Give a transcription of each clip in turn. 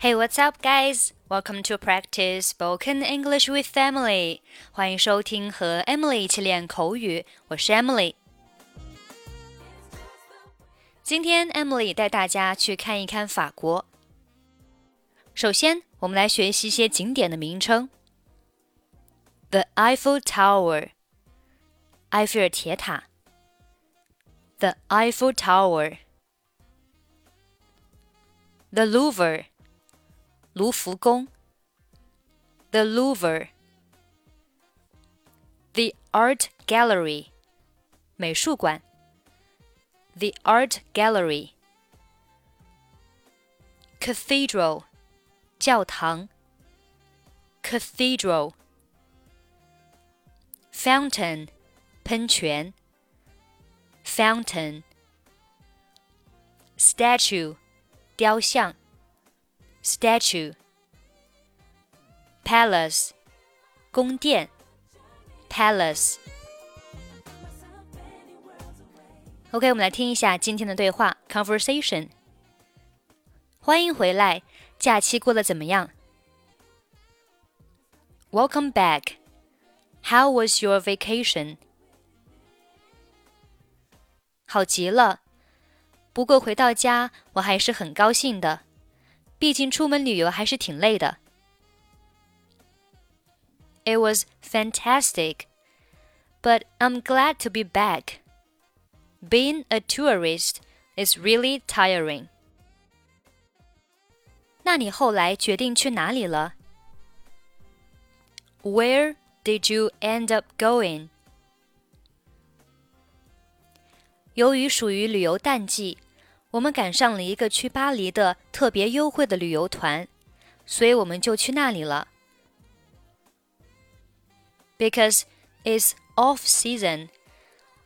Hey, what's up, guys? Welcome to practice spoken English with Emily. 欢迎收听和 Emily 一起练口语，我是 Emily。今天 Emily 带大家去看一看法国。首先，我们来学习一些景点的名称。The Eiffel Tower，埃菲尔铁塔。The Eiffel Tower。The Louvre。 卢浮宫，The Louvre。The Art Gallery，美术馆，The Art Gallery。Cathedral，教堂，Cathedral。Fountain，喷泉，Fountain。Statue，雕像。 statue palace 宫殿 palace OK，我们来听一下今天的对话 conversation。欢迎回来，假期过得怎么样？Welcome back. How was your vacation? 好极了，不过回到家我还是很高兴的。 毕竟出门旅游还是挺累的。It was fantastic, but I'm glad to be back. Being a tourist is really tiring. 那你后来决定去哪里了？Where did you end up going? 由于属于旅游淡季， 我们赶上了一个去巴黎的特别优惠的旅游团，所以我们就去那里了。Because it's off season,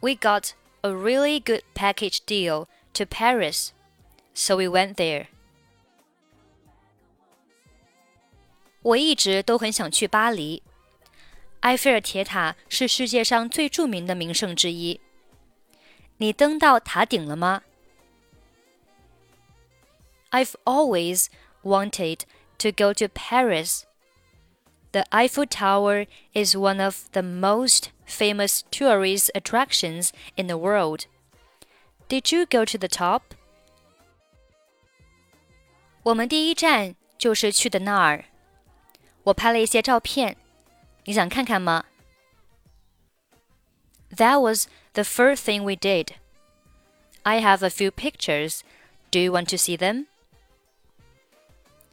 we got a really good package deal to Paris, so we went there. 我一直都很想去巴黎。埃菲尔铁塔是世界上最着名的名胜之一。你登到塔顶了吗 ？I've always wanted to go to Paris. The Eiffel Tower is one of the most famous tourist attractions in the world. Did you go to the top? 我们第一站就是去的那儿。我拍了一些照片，你想看看吗？That was the first thing we did. I have a few pictures. Do you want to see them?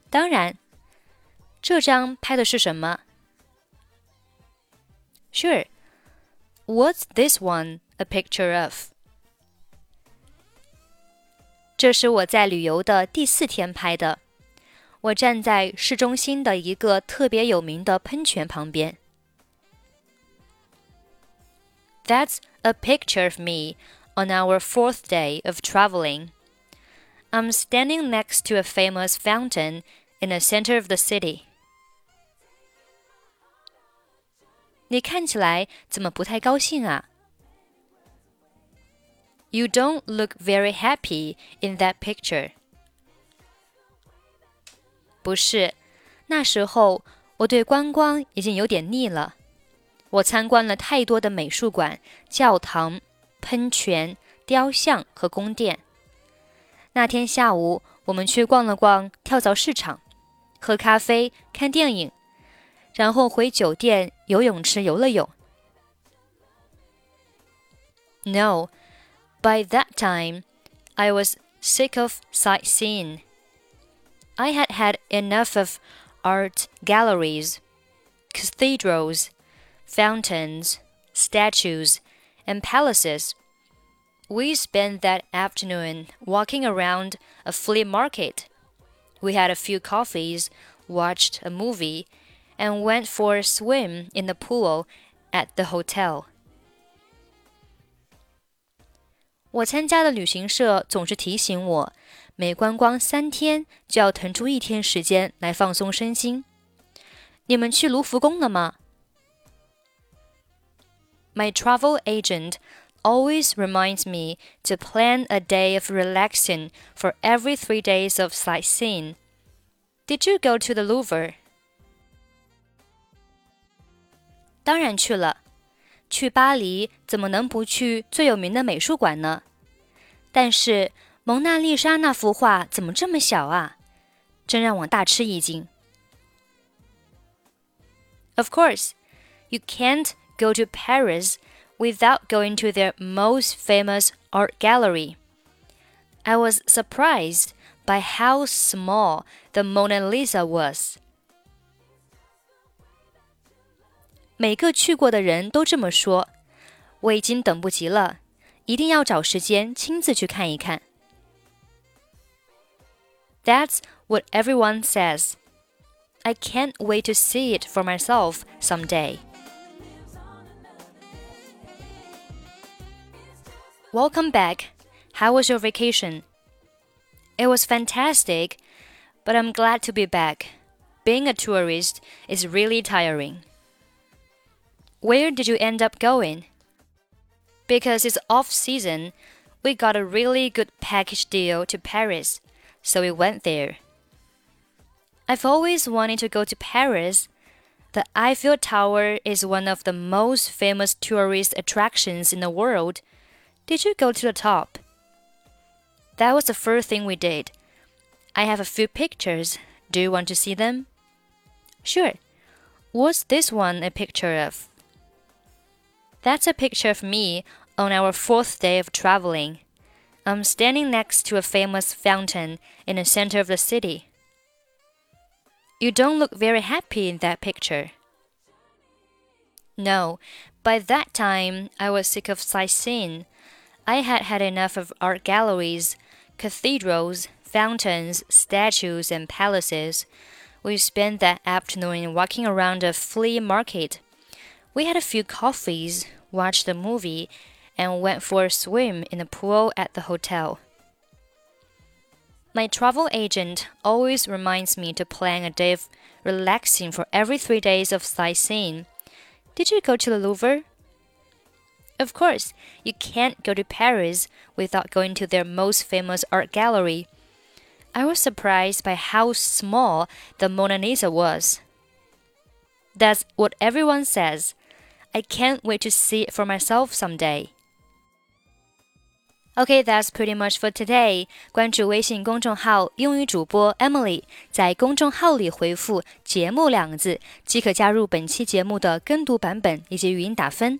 当然，这张拍的是什么？Sure. What's this one a picture of? 这是我在旅游的第四天拍的。我站在市中心的一个特别有名的喷泉旁边。That's a picture of me on our fourth day of traveling. I'm standing next to a famous fountain in the center of the city. 你看起来怎么不太高兴啊？You don't look very happy in that picture. 不是，那时候我对观光已经有点腻了。我参观了太多的美术馆、教堂、喷泉、雕像和宫殿。 那天下午，我们去逛了逛跳蚤市场。喝咖啡、看电影，然后回酒店游泳池游了泳。No, by that time, I was sick of sightseeing. I had had enough of art galleries, cathedrals, fountains, statues, and palaces. We spent that afternoon walking around a flea market we had a few coffees, watched a movie, and went for a swim in the pool at the hotel. 我参加的旅行社总是提醒我，每观光三天就要腾出一天时间来放松身心。你们去卢浮宫了吗？My travel agent always reminds me to plan a day of relaxing for every three days of sightseeing. Did you go to the Louvre? 当然去了。去巴黎怎么能不去最有名的美术馆呢？但是蒙娜丽莎那幅画怎么这么小啊？真让我大吃一惊。Of course, you can't go to Paris without going to their most famous art gallery. I was surprised by how small the Mona Lisa was. 每个去过的人都这么说，我已经等不及了，一定要找时间亲自去看一看。That's what everyone says. I can't wait to see it for myself someday. Welcome back. How was your vacation? It was fantastic, but I'm glad to be back. Being a tourist is really tiring. Where did you end up going? Because it's off season, we got a really good package deal to Paris, so we went there. I've always wanted to go to Paris. The Eiffel Tower is one of the most famous tourist attractions in the world. Did you go to the top? That was the first thing we did. I have a few pictures. Do you want to see them? Sure. What's this one a picture of? That's a picture of me on our fourth day of traveling. I'm standing next to a famous fountain in the center of the city. You don't look very happy in that picture. No, by that time I was sick of sightseeing. I had had enough of art galleries, cathedrals, fountains, statues, and palaces. We spent that afternoon walking around a flea market. We had a few coffees, watched a movie, and went for a swim in the pool at the hotel. My travel agent always reminds me to plan a day of relaxing for every three days of sightseeing. Did you go to the Louvre? Of course, you can't go to Paris without going to their most famous art gallery. I was surprised by how small the Mona Lisa was. That's what everyone says. I can't wait to see it for myself someday. Okay, that's pretty much for today. 关注微信公众号“英语主播 Emily”，在公众号里回复“节目”两个字，即可加入本期节目的跟读版本以及语音打分。